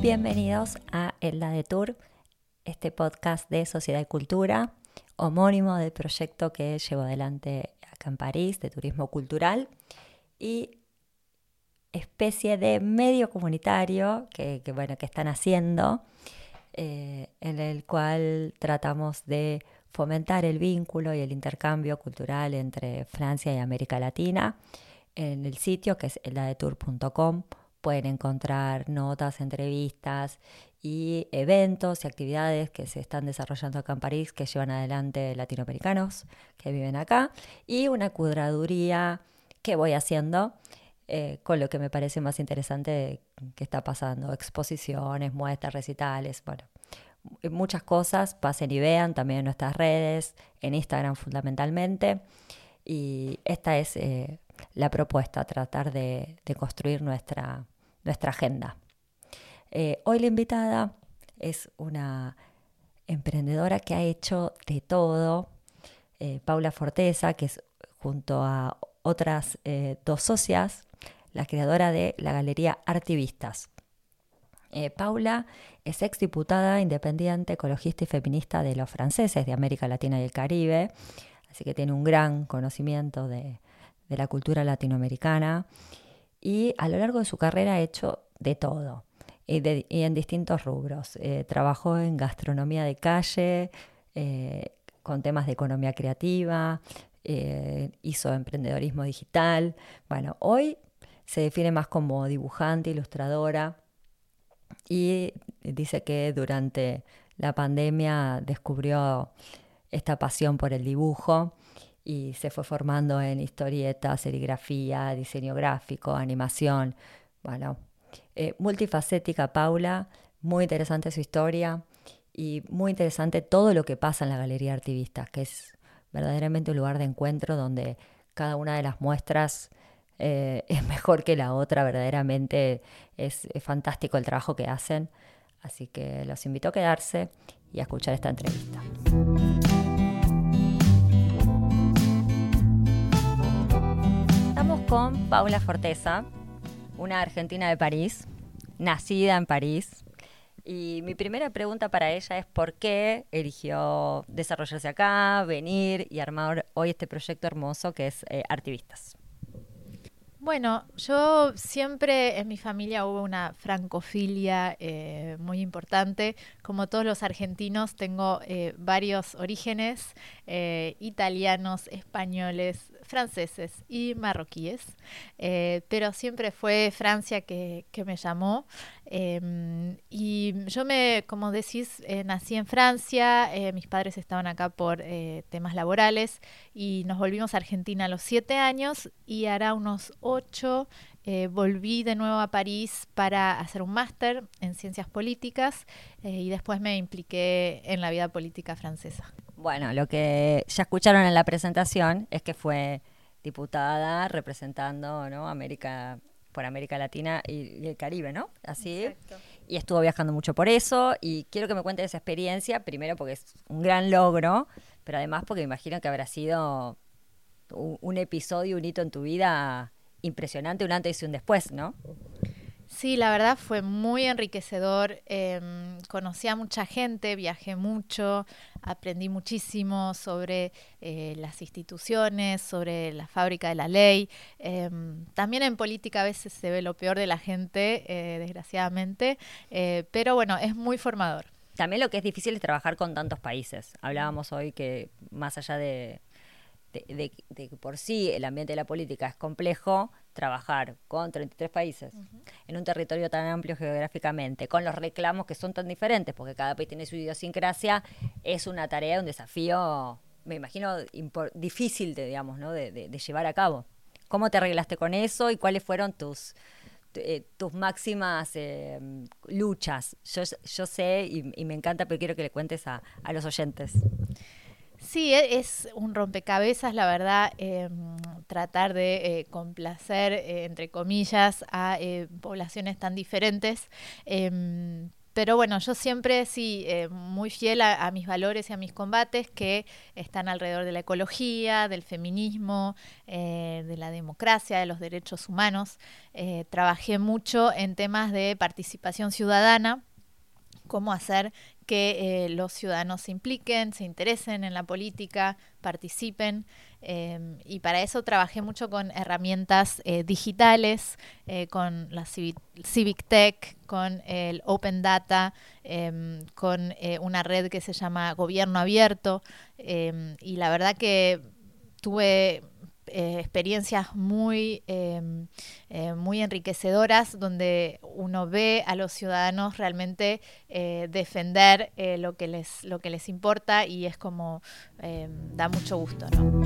Bienvenidos a Elda de Tour, este podcast de Sociedad y Cultura, homónimo del proyecto que llevo adelante acá en París de turismo cultural y especie de medio comunitario que, bueno, que están haciendo, eh, en el cual tratamos de fomentar el vínculo y el intercambio cultural entre Francia y América Latina. En el sitio que es eldadetour.com pueden encontrar notas, entrevistas y eventos y actividades que se están desarrollando acá en París que llevan adelante latinoamericanos que viven acá y una curaduría que voy haciendo eh, con lo que me parece más interesante que está pasando, exposiciones, muestras, recitales, bueno, muchas cosas, pasen y vean también en nuestras redes, en Instagram fundamentalmente. Y esta es eh, la propuesta, tratar de, construir nuestra, nuestra agenda. Eh, hoy la invitada es una emprendedora que ha hecho de todo, Paula Forteza, que es junto a otras dos socias, la creadora de la Galería Artivistas. Eh, Paula es exdiputada independiente, ecologista y feminista de los franceses de América Latina y el Caribe, así que tiene un gran conocimiento de, la cultura latinoamericana y a lo largo de su carrera ha hecho de todo y, en distintos rubros. Eh, trabajó en gastronomía de calle, eh, con temas de economía creativa, hizo emprendedorismo digital. Bueno, hoy se define más como dibujante, ilustradora y dice que durante la pandemia descubrió esta pasión por el dibujo y se fue formando en historieta, serigrafía, diseño gráfico, animación. Bueno, eh, multifacética Paula, muy interesante su historia y muy interesante todo lo que pasa en la Galería Artivista, que es verdaderamente un lugar de encuentro donde cada una de las muestras eh, es mejor que la otra, verdaderamente es, fantástico el trabajo que hacen. Así que los invito a quedarse y a escuchar esta entrevista. Estamos con Paula Forteza, una argentina de París, nacida en París. Y mi primera pregunta para ella es por qué eligió desarrollarse acá, venir y armar hoy este proyecto hermoso que es eh, Artivistas. Bueno, yo siempre en mi familia hubo una francofilia eh, muy importante. Como todos los argentinos, tengo eh, varios orígenes, eh, italianos, españoles, franceses y marroquíes, eh, pero siempre fue Francia que, me llamó. Em, y yo me, como decís, eh, nací en Francia, eh, mis padres estaban acá por temas laborales y nos volvimos a Argentina a los siete años y hará unos ocho volví de nuevo a París para hacer un máster en ciencias políticas y después me impliqué en la vida política francesa. Bueno, lo que ya escucharon en la presentación es que fue diputada representando ¿no? América por América Latina y, el Caribe, ¿no? Así. Y estuvo viajando mucho por eso y quiero que me cuente esa experiencia, primero porque es un gran logro, pero además porque me imagino que habrá sido un, un episodio, un hito en tu vida impresionante, un antes y un después, ¿no? Sí, la verdad fue muy enriquecedor. Em, conocí a mucha gente, viajé mucho, aprendí muchísimo sobre eh, las instituciones, sobre la fábrica de la ley. Em, también en política a veces se ve lo peor de la gente, eh, desgraciadamente, eh, pero bueno, es muy formador. También lo que es difícil es trabajar con tantos países. Hablábamos hoy que más allá de, de, que por sí el ambiente de la política es complejo, trabajar con 33 países en un territorio tan amplio geográficamente, con los reclamos que son tan diferentes, porque cada país tiene su idiosincrasia, es una tarea, un desafío, me imagino, difícil de, digamos, ¿no? de, llevar a cabo. ¿Cómo te arreglaste con eso y cuáles fueron tus, eh, tus máximas eh, luchas? Yo, yo sé y, me encanta, pero quiero que le cuentes a, a los oyentes. Sí, e, es un rompecabezas, la verdad, em, tratar de eh, complacer, eh, entre comillas, a eh, poblaciones tan diferentes. Em, pero bueno, yo siempre sí, muy fiel a, mis valores y a mis combates que están alrededor de la ecología, del feminismo, de la democracia, de los derechos humanos. Trabajé mucho en temas de participación ciudadana, cómo hacer que los ciudadanos se impliquen, se interesen en la política, participen. Em, y para eso trabajé mucho con herramientas eh, digitales, eh, con la Civic, Tech, con el Open Data, em, con eh, una red que se llama Gobierno Abierto. Em, y la verdad que tuve experiencias muy, muy enriquecedoras donde uno ve a los ciudadanos realmente defender lo, que les, lo que les importa y es como da mucho gusto. ¿no?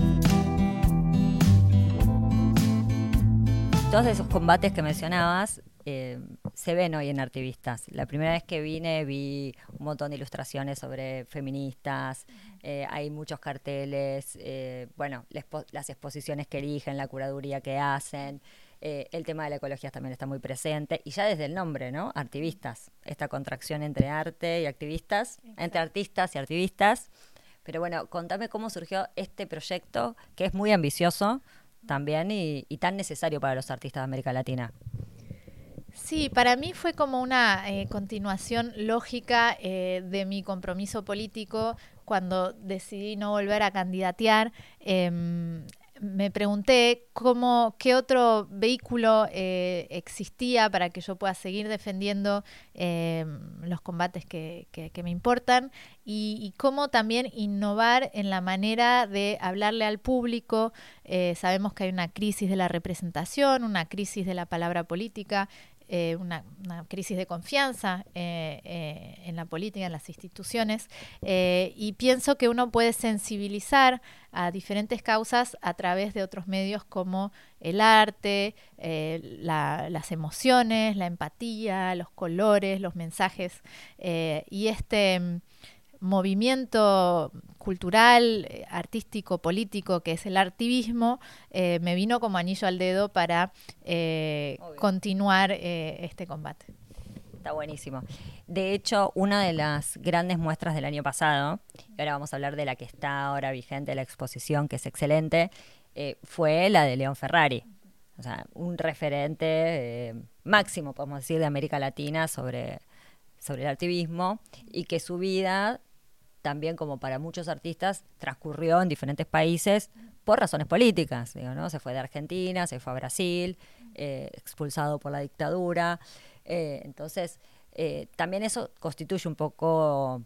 todos esos combates que mencionabas eh, se ven hoy en Artivistas. La primera vez que vine vi un montón de ilustraciones sobre feministas, eh, hay muchos carteles, eh, bueno, las exposiciones que eligen, la curaduría que hacen. el tema de la ecología también está muy presente y ya desde el nombre, ¿no? Artivistas, esta contracción entre arte y activistas, entre artistas y activistas. Pero bueno, contame cómo surgió este proyecto que es muy ambicioso, también y, tan necesario para los artistas de América Latina. Sí, para mí fue como una eh, continuación lógica eh, de mi compromiso político cuando decidí no volver a candidatear. Em, me pregunté cómo, qué otro vehículo eh, existía para que yo pueda seguir defendiendo em, los combates que, me importan y, cómo también innovar en la manera de hablarle al público. Sabemos que hay una crisis de la representación, una crisis de la palabra política eh, una, crisis de confianza eh, eh, en la política, en las instituciones, y pienso que uno puede sensibilizar a diferentes causas a través de otros medios como el arte, las emociones, la empatía, los colores, los mensajes, y este movimiento cultural, eh, artístico, político, que es el artivismo, eh, me vino como anillo al dedo para eh, continuar este combate. Está buenísimo. De hecho, una de las grandes muestras del año pasado, y ahora vamos a hablar de la que está ahora vigente, la exposición, que es excelente, fue la de León Ferrari. O sea, un referente máximo, podemos decir, de América Latina sobre, sobre el activismo y que su vida también como para muchos artistas, transcurrió en diferentes países por razones políticas. ¿no? Se fue de Argentina, se fue a Brasil, eh, expulsado por la dictadura. Eh, entonces, eh, también eso constituye un poco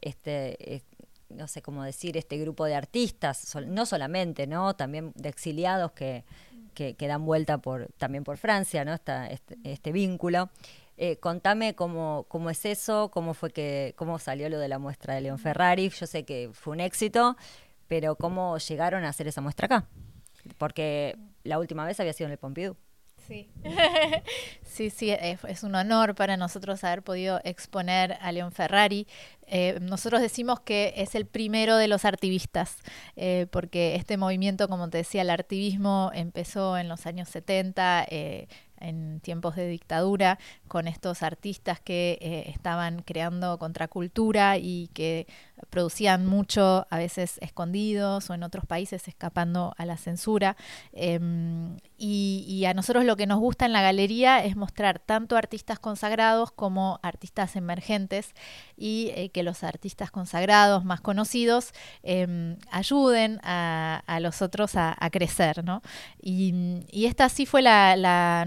este, no sé cómo decir, este grupo de artistas, no solamente, ¿no? También de exiliados que, que, dan vuelta por, también por Francia, ¿no? este, este vínculo. Eh, contame cómo, cómo es eso, cómo fue que, cómo salió lo de la muestra de León Ferrari. Yo sé que fue un éxito, pero cómo llegaron a hacer esa muestra acá. Porque la última vez había sido en el Pompidou. Sí, sí, sí, es, un honor para nosotros haber podido exponer a León Ferrari. Eh, nosotros decimos que es el primero de los artivistas, eh, porque este movimiento, como te decía, el artivismo empezó en los años 70, en tiempos de dictadura con estos artistas que eh, estaban creando contracultura y que producían mucho, a veces escondidos o en otros países escapando a la censura. Em, y, a nosotros lo que nos gusta en la galería es mostrar tanto artistas consagrados como artistas emergentes y eh, que los artistas consagrados más conocidos em, ayuden a, los otros a, crecer. ¿no? Y, esta sí fue nuestra,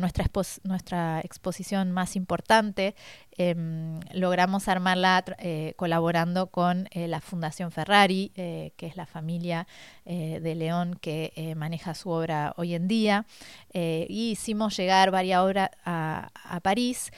nuestra exposición más importante. Em, logramos armarla eh, colaborando con eh, la Fundación Ferrari, que es la familia de León que maneja su obra hoy en día. Y hicimos llegar varias obras a, París,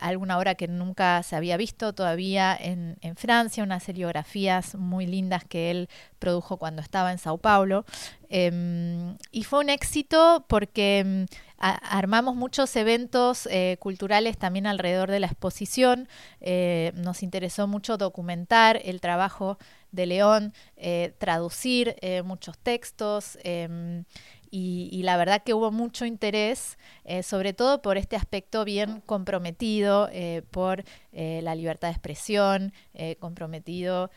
alguna obra que nunca se había visto todavía en, Francia, unas seriografías muy lindas que él produjo cuando estaba en Sao Paulo. Em, y fue un éxito porque em, armamos muchos eventos eh, culturales también alrededor de la exposición. Eh, nos interesó mucho documentar el trabajo de León, eh, traducir muchos textos em, y, la verdad que hubo mucho interés, eh, sobre todo por este aspecto bien comprometido eh, por eh, la libertad de expresión, comprometido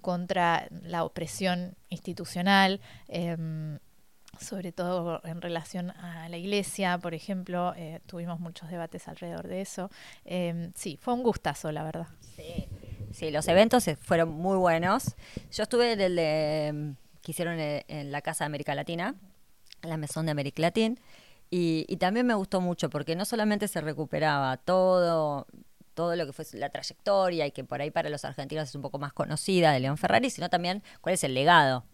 contra la opresión institucional em, sobre todo en relación a la iglesia, por ejemplo, tuvimos muchos debates alrededor de eso. Em, sí, fue un gustazo, la verdad. Sí. los eventos fueron muy buenos. Yo estuve en el de, que hicieron en la Casa de América Latina, la Mesón de América Latina. Y, también me gustó mucho porque no solamente se recuperaba todo, todo lo que fue la trayectoria y que por ahí para los argentinos es un poco más conocida de León Ferrari, sino también cuál es el legado.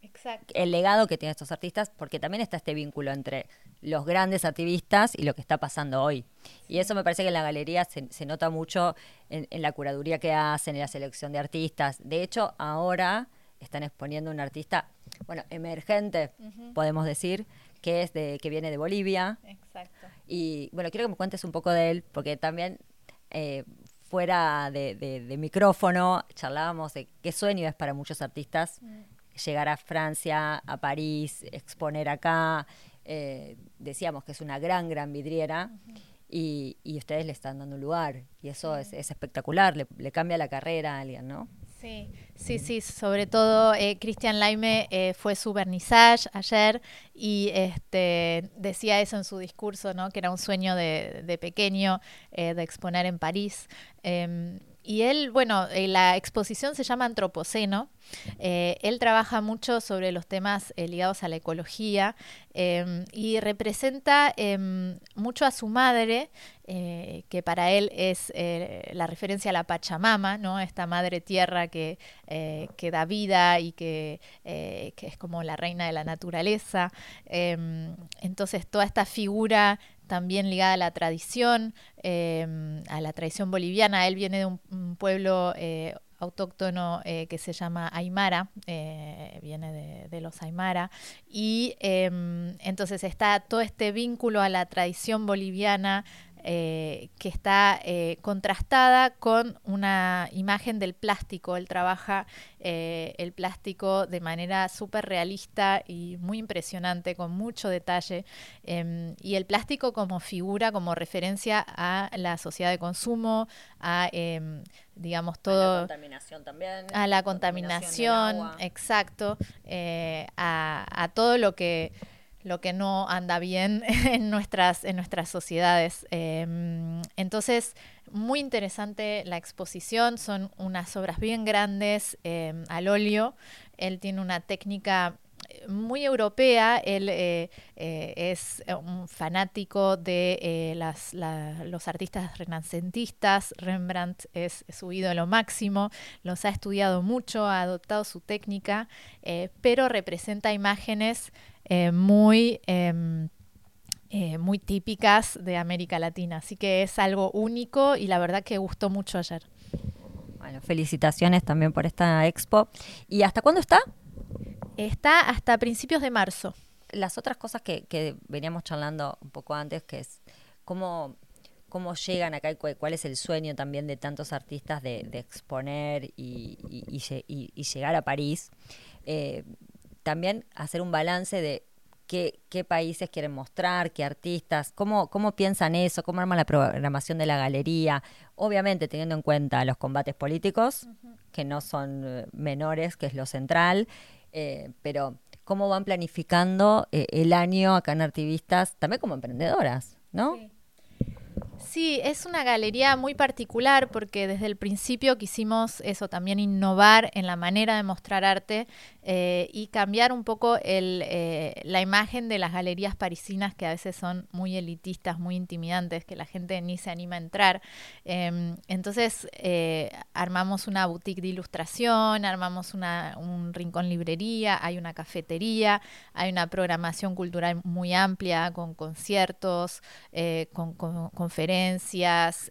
Exacto. El legado que tienen estos artistas, porque también está este vínculo entre los grandes activistas y lo que está pasando hoy. Y eso me parece que en la galería se, nota mucho en, en, la curaduría que hacen, en la selección de artistas. De hecho, ahora están exponiendo un artista bueno, emergente, podemos decir, que es de que viene de Bolivia. Exacto. Y bueno, quiero que me cuentes un poco de él, porque también eh, fuera de, micrófono charlábamos de qué sueño es para muchos artistas mm. llegar a Francia, a París, exponer acá. Eh, decíamos que es una gran, gran vidriera. y, ustedes le están dando un lugar y eso es, espectacular, le, le, cambia la carrera a alguien, ¿no? Sí, sí, sí, sobre todo eh, Cristian Laime eh, fue su vernissage ayer y este, decía eso en su discurso, ¿no? que era un sueño de, pequeño eh, de exponer en París. Em, y él, bueno, eh, la exposición se llama Antropoceno. Él trabaja mucho sobre los temas ligados a la ecología em, y representa em, mucho a su madre, que para él es la referencia a la Pachamama, ¿no? Esta madre tierra que, que da vida y que, que, es como la reina de la naturaleza. Em, entonces, toda esta figura también ligada a la tradición, em, a la tradición boliviana. Él viene de un, pueblo eh, autóctono eh, que se llama Aymara, eh, viene de, los Aymara, y em, entonces está todo este vínculo a la tradición boliviana eh, que está eh, contrastada con una imagen del plástico. Él trabaja eh, el plástico de manera súper realista y muy impresionante, con mucho detalle. Em, y el plástico como figura, como referencia a la sociedad de consumo, a em, digamos todo a la contaminación también a la contaminación, exacto a, a todo lo que lo que no anda bien en nuestras, en nuestras sociedades. Em, entonces, muy interesante la exposición, son unas obras bien grandes em, al óleo. Él tiene una técnica muy europea, él eh, eh, es un fanático de las, los artistas renacentistas, Rembrandt es, su ídolo máximo, los ha estudiado mucho, ha adoptado su técnica, pero representa imágenes eh, muy, em, eh, muy típicas de América Latina. Así que es algo único y la verdad que gustó mucho ayer. Bueno, felicitaciones también por esta expo. ¿Y hasta cuándo está? Está hasta principios de marzo. Las otras cosas que, veníamos charlando un poco antes, que es cómo, cómo llegan acá y cuál es el sueño también de tantos artistas de, exponer y, y, llegar a París. Eh, también hacer un balance de qué, qué países quieren mostrar, qué artistas, cómo, cómo piensan eso, cómo arman la programación de la galería, obviamente teniendo en cuenta los combates políticos, que no son eh, menores, que es lo central, eh, pero cómo van planificando eh, el año acá en Artivistas, también como emprendedoras, ¿no? Sí, es una galería muy particular porque desde el principio quisimos eso, también innovar en la manera de mostrar arte eh, y cambiar un poco el, eh, la imagen de las galerías parisinas que a veces son muy elitistas, muy intimidantes, que la gente ni se anima a entrar. Em, entonces eh, armamos una boutique de ilustración, armamos una, un rincón librería, hay una cafetería, hay una programación cultural muy amplia con conciertos, con, con conferencias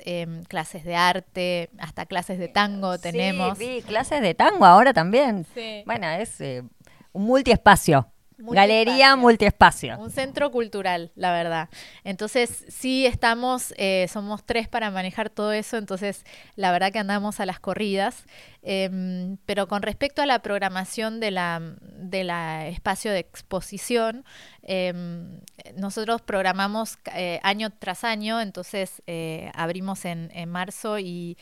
Em, clases de arte, hasta clases de tango tenemos. Sí, clases de tango ahora también. Bueno, es eh, un multiespacio. Galería multiespacio. Un centro cultural, la verdad. Entonces, sí estamos, eh, somos tres para manejar todo eso, entonces la verdad que andamos a las corridas. Em, pero con respecto a la programación de la, de la espacio de exposición, em, nosotros programamos eh, año tras año, entonces eh, abrimos en, en, marzo y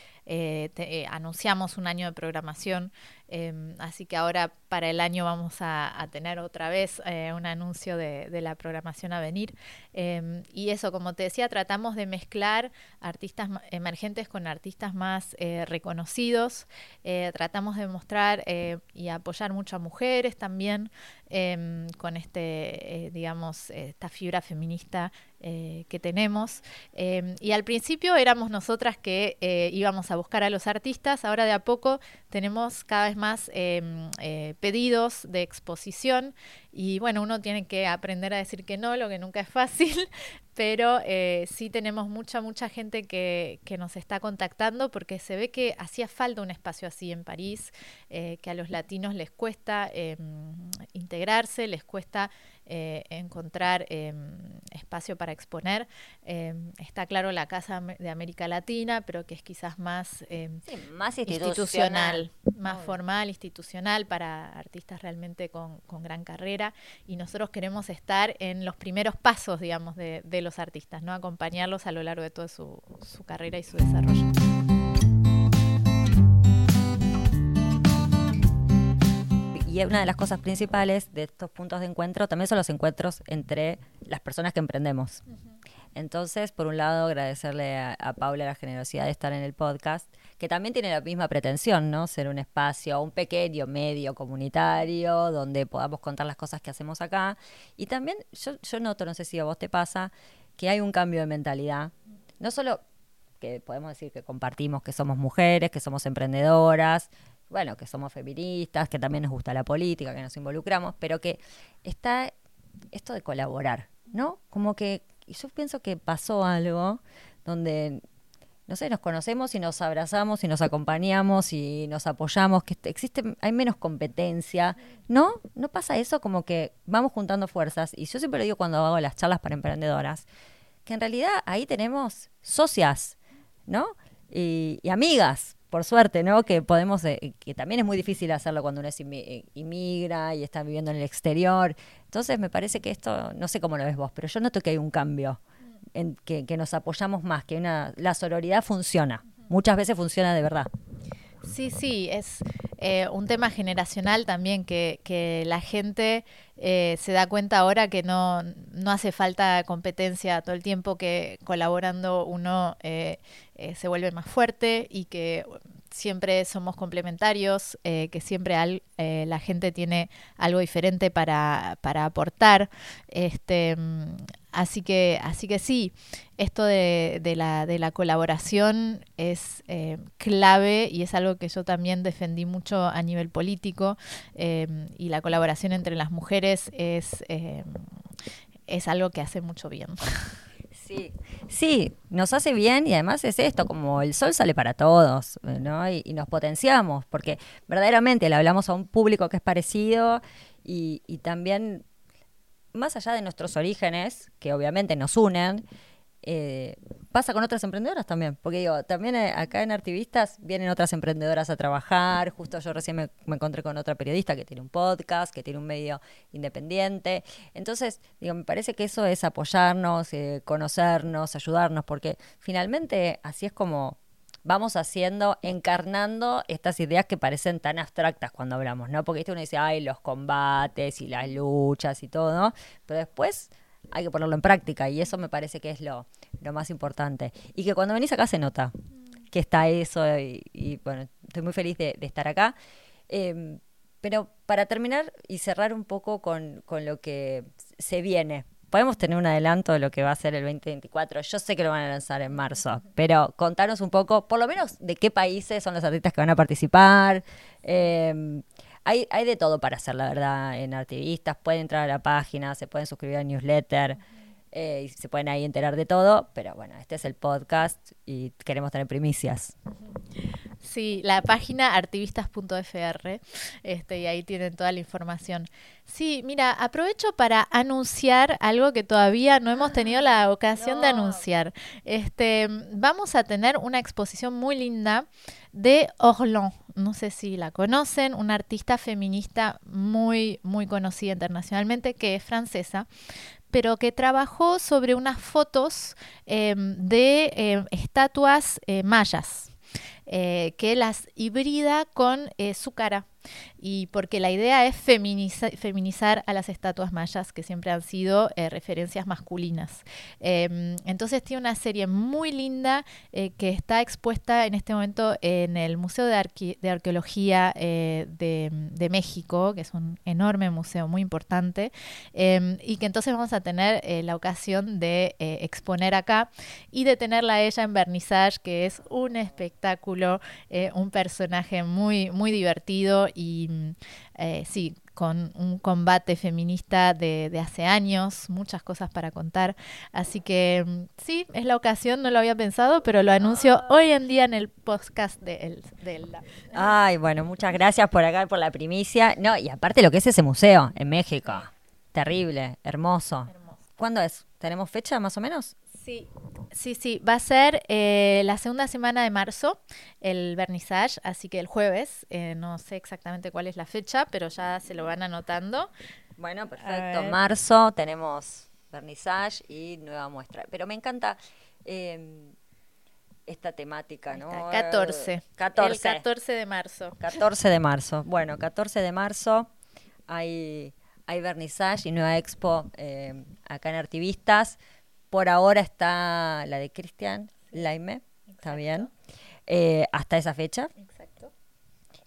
anunciamos un año de programación Em, así que ahora para el año vamos a, tener otra vez eh, un anuncio de, la programación a venir. Em, y eso, como te decía, tratamos de mezclar artistas emergentes con artistas más eh, reconocidos. Eh, tratamos de mostrar y apoyar mucho a mujeres también em, con este, digamos, esta fibra feminista que tenemos. y al principio éramos nosotras que íbamos a buscar a los artistas, ahora de a poco tenemos cada vez más em, eh, pedidos de exposición y bueno, uno tiene que aprender a decir que no, lo que nunca es fácil, pero eh, sí tenemos mucha, mucha gente que, que, nos está contactando porque se ve que hacía falta un espacio así en París, eh, que a los latinos les cuesta em, integrarse, les cuesta eh, encontrar em, espacio para exponer. Em, está claro la Casa de América Latina, pero que es quizás más, más institucional, más formal, institucional para artistas realmente con, gran carrera. Y nosotros queremos estar en los primeros pasos, digamos, de, los artistas, ¿no? Acompañarlos a lo largo de toda su, su carrera y su desarrollo. y una de las cosas principales de estos puntos de encuentro también son los encuentros entre las personas que emprendemos. Entonces, por un lado, agradecerle a, Paula la generosidad de estar en el podcast, que también tiene la misma pretensión, ¿no? Ser un espacio, un pequeño medio comunitario donde podamos contar las cosas que hacemos acá. Y también yo, noto, no sé si a vos te pasa, que hay un cambio de mentalidad. No solo que podemos decir que compartimos que somos mujeres, que somos emprendedoras, bueno, que somos feministas, que también nos gusta la política, que nos involucramos, pero que está esto de colaborar, ¿no? Como que yo pienso que pasó algo donde, no sé, nos conocemos y nos abrazamos y nos acompañamos y nos apoyamos, que existe, hay menos competencia, ¿no? No pasa eso como que vamos juntando fuerzas. Y yo siempre lo digo cuando hago las charlas para emprendedoras, que en realidad ahí tenemos socias, ¿no? y amigas, por suerte, ¿no? Que podemos, eh, que también es muy difícil hacerlo cuando uno es eh, inmigra y está viviendo en el exterior. Entonces me parece que esto, no sé cómo lo ves vos, pero yo noto que hay un cambio, en que, nos apoyamos más, que una, la sororidad funciona. Muchas veces funciona de verdad. Sí, sí, es eh, un tema generacional también que, que la gente se da cuenta ahora que no, no hace falta competencia todo el tiempo, que colaborando uno eh, se vuelve más fuerte y que siempre somos complementarios, eh, que siempre eh, la gente tiene algo diferente para, para aportar. Este, mm, así, que, así que sí, esto de, de, la, de la colaboración es clave y es algo que yo también defendí mucho a nivel político y la colaboración entre las mujeres es, es algo que hace mucho bien. Sí, sí, nos hace bien y además es esto, como el sol sale para todos, ¿no? Y, nos potenciamos, porque verdaderamente le hablamos a un público que es parecido y, y también, más allá de nuestros orígenes, que obviamente nos unen, eh, pasa con otras emprendedoras también, porque digo, también eh, acá en Artivistas vienen otras emprendedoras a trabajar, justo yo recién me, encontré con otra periodista que tiene un podcast, que tiene un medio independiente, entonces, digo, me parece que eso es apoyarnos, eh, conocernos, ayudarnos, porque finalmente así es como vamos haciendo, encarnando estas ideas que parecen tan abstractas cuando hablamos, ¿no? Porque uno dice, ay, los combates y las luchas y todo, ¿no? Pero después hay que ponerlo en práctica y eso me parece que es lo, lo más importante. Y que cuando venís acá se nota que está eso y, bueno, estoy muy feliz de, estar acá. Em, pero para terminar y cerrar un poco con, con, lo que se viene, podemos tener un adelanto de lo que va a ser el 2024. Yo sé que lo van a lanzar en marzo, pero contanos un poco, por lo menos, de qué países son los artistas que van a participar. Eh, hay, hay de todo para hacer, la verdad, en Artivistas. Pueden entrar a la página, se pueden suscribir al newsletter. Eh, y se pueden ahí enterar de todo, pero bueno, este es el podcast y queremos tener primicias. Sí, la página artivistas.fr, este, y ahí tienen toda la información. Sí, mira, aprovecho para anunciar algo que todavía no hemos tenido la ocasión de anunciar. Este, vamos a tener una exposición muy linda de Orlan, no sé si la conocen, una artista feminista muy, muy conocida internacionalmente, que es francesa, pero que trabajó sobre unas fotos em, de em, estatuas eh, mayas, eh, que las hibrida con eh, su cara y porque la idea es feminizar a las estatuas mayas que siempre han sido eh, referencias masculinas. Em, entonces tiene una serie muy linda que está expuesta en este momento en el Museo de, Arqueología de, México, que es un enorme museo muy importante, em, y que entonces vamos a tener la ocasión de exponer acá y de tenerla ella en vernissage, que es un espectáculo, un personaje muy, muy divertido y eh, sí, con un combate feminista de, hace años, muchas cosas para contar. Así que mm, sí, es la ocasión, no lo había pensado, pero lo anuncio hoy en día en el podcast de, Elda. Ay, bueno, muchas gracias por acá, por la primicia. No, y aparte lo que es ese museo en México. Terrible, hermoso. hermoso. ¿Cuándo es? ¿Tenemos fecha más o menos? Sí, sí, sí. Va a ser eh, la segunda semana de marzo el vernissage, así que el jueves. Eh, no sé exactamente cuál es la fecha, pero ya se lo van anotando. Bueno, perfecto. Marzo tenemos vernissage y nueva muestra. Pero me encanta em, esta temática, ¿no? 14. 14. El 14 de marzo. 14 de marzo. Bueno, 14 de marzo hay, hay vernissage y nueva expo em, acá en Artivistas por ahora está la de Cristian Laime, está bien, eh, hasta esa fecha. Exacto.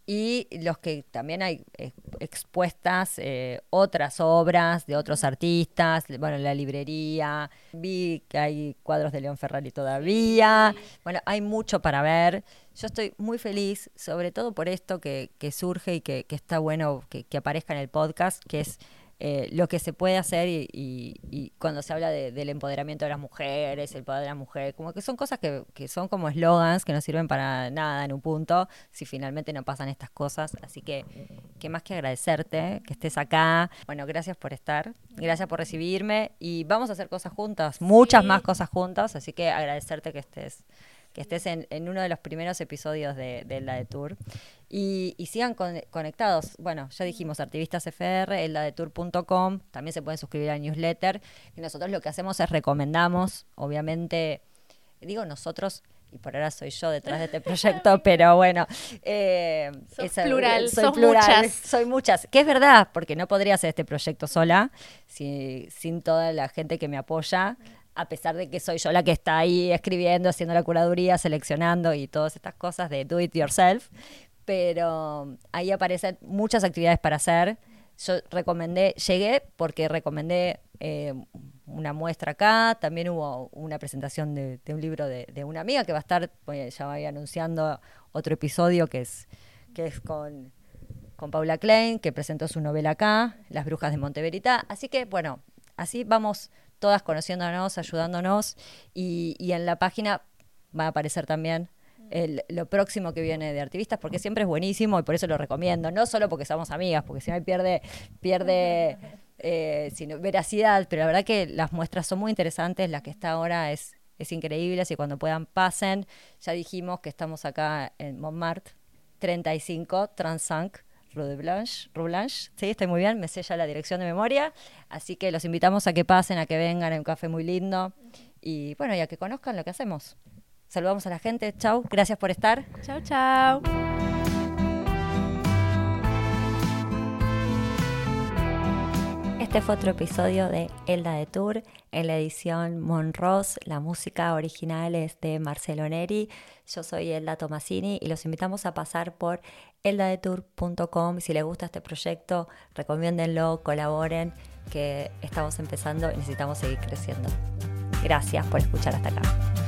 Y los que también hay eh, expuestas eh, otras obras de otros artistas, bueno, la librería, vi que hay cuadros de León Ferrari todavía, bueno, hay mucho para ver. Yo estoy muy feliz, sobre todo por esto que, surge y que, está bueno que, que aparezca en el podcast, que es eh, lo que se puede hacer y, cuando se habla del empoderamiento de las mujeres, el poder de la mujer, como que son cosas que, que son como eslogans que no sirven para nada en un punto si finalmente no pasan estas cosas. Así que, qué más que agradecerte que estés acá. Bueno, gracias por estar, gracias por recibirme y vamos a hacer cosas juntas, muchas más cosas juntas, así que agradecerte que estés que estés en, uno de los primeros episodios de, la de Tour. Y, sigan conectados. Bueno, ya dijimos, Artivistas FR, eldadetour.com, también se pueden suscribir al newsletter. Y nosotros lo que hacemos es recomendamos, obviamente, digo nosotros, y por ahora soy yo detrás de este proyecto, pero bueno. Eh, plural, soy plural, muchas. Soy muchas, que es verdad, porque no podría hacer este proyecto sola, sin toda la gente que me apoya a pesar de que soy yo la que está ahí escribiendo, haciendo la curaduría, seleccionando y todas estas cosas de do it yourself, pero ahí aparecen muchas actividades para hacer. Yo recomendé, llegué porque recomendé eh, una muestra acá, también hubo una presentación de, un libro de, una amiga que va a estar, ya voy anunciando otro episodio que es, que es con, con Paula Klein, que presentó su novela acá, Las Brujas de Monteverita. Así que, bueno, así vamos todas conociéndonos, ayudándonos y, en la página va a aparecer también lo próximo que viene de Artivistas, porque siempre es buenísimo y por eso lo recomiendo, no solo porque somos amigas, porque si no pierde, pierde eh, veracidad, pero la verdad que las muestras son muy interesantes, la que está ahora es, es increíble, así cuando puedan pasen, ya dijimos que estamos acá en Montmartre 35, Transanc, Rue Blanche, Rue Blanche. Sí, estoy muy bien, me sella la dirección de memoria. Así que los invitamos a que pasen, a que vengan, hay un café muy lindo. Y bueno, y a que conozcan lo que hacemos. Saludamos a la gente, chau, gracias por estar. Chau, chau. Este fue otro episodio de Elda de Tour en la edición Monros. La música original es de Marcelo Neri. Yo soy Elda Tomasini y los invitamos a pasar por eldadetour.com. Si les gusta este proyecto, recomiéndenlo, colaboren, que estamos empezando y necesitamos seguir creciendo. Gracias por escuchar hasta acá.